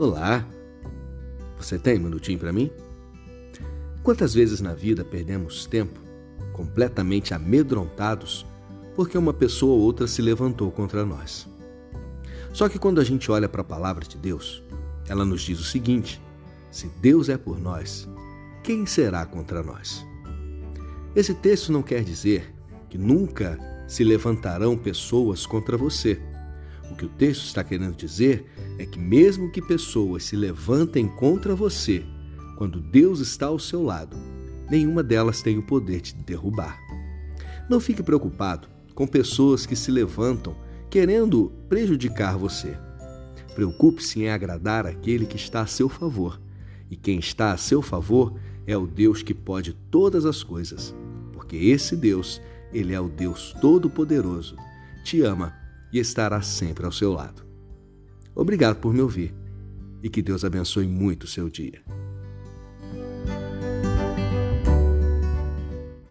Olá! Você tem um minutinho para mim? Quantas vezes na vida perdemos tempo completamente amedrontados porque uma pessoa ou outra se levantou contra nós? Só que quando a gente olha para a palavra de Deus, ela nos diz o seguinte: se Deus é por nós, quem será contra nós? Esse texto não quer dizer que nunca se levantarão pessoas contra você. O que o texto está querendo dizer é que, mesmo que pessoas se levantem contra você, quando Deus está ao seu lado, nenhuma delas tem o poder de derrubar. Não fique preocupado com pessoas que se levantam querendo prejudicar você. Preocupe-se em agradar aquele que está a seu favor. E quem está a seu favor é o Deus que pode todas as coisas, porque esse Deus, ele é o Deus todo-poderoso, te ama e estará sempre ao seu lado. Obrigado por me ouvir e que Deus abençoe muito o seu dia.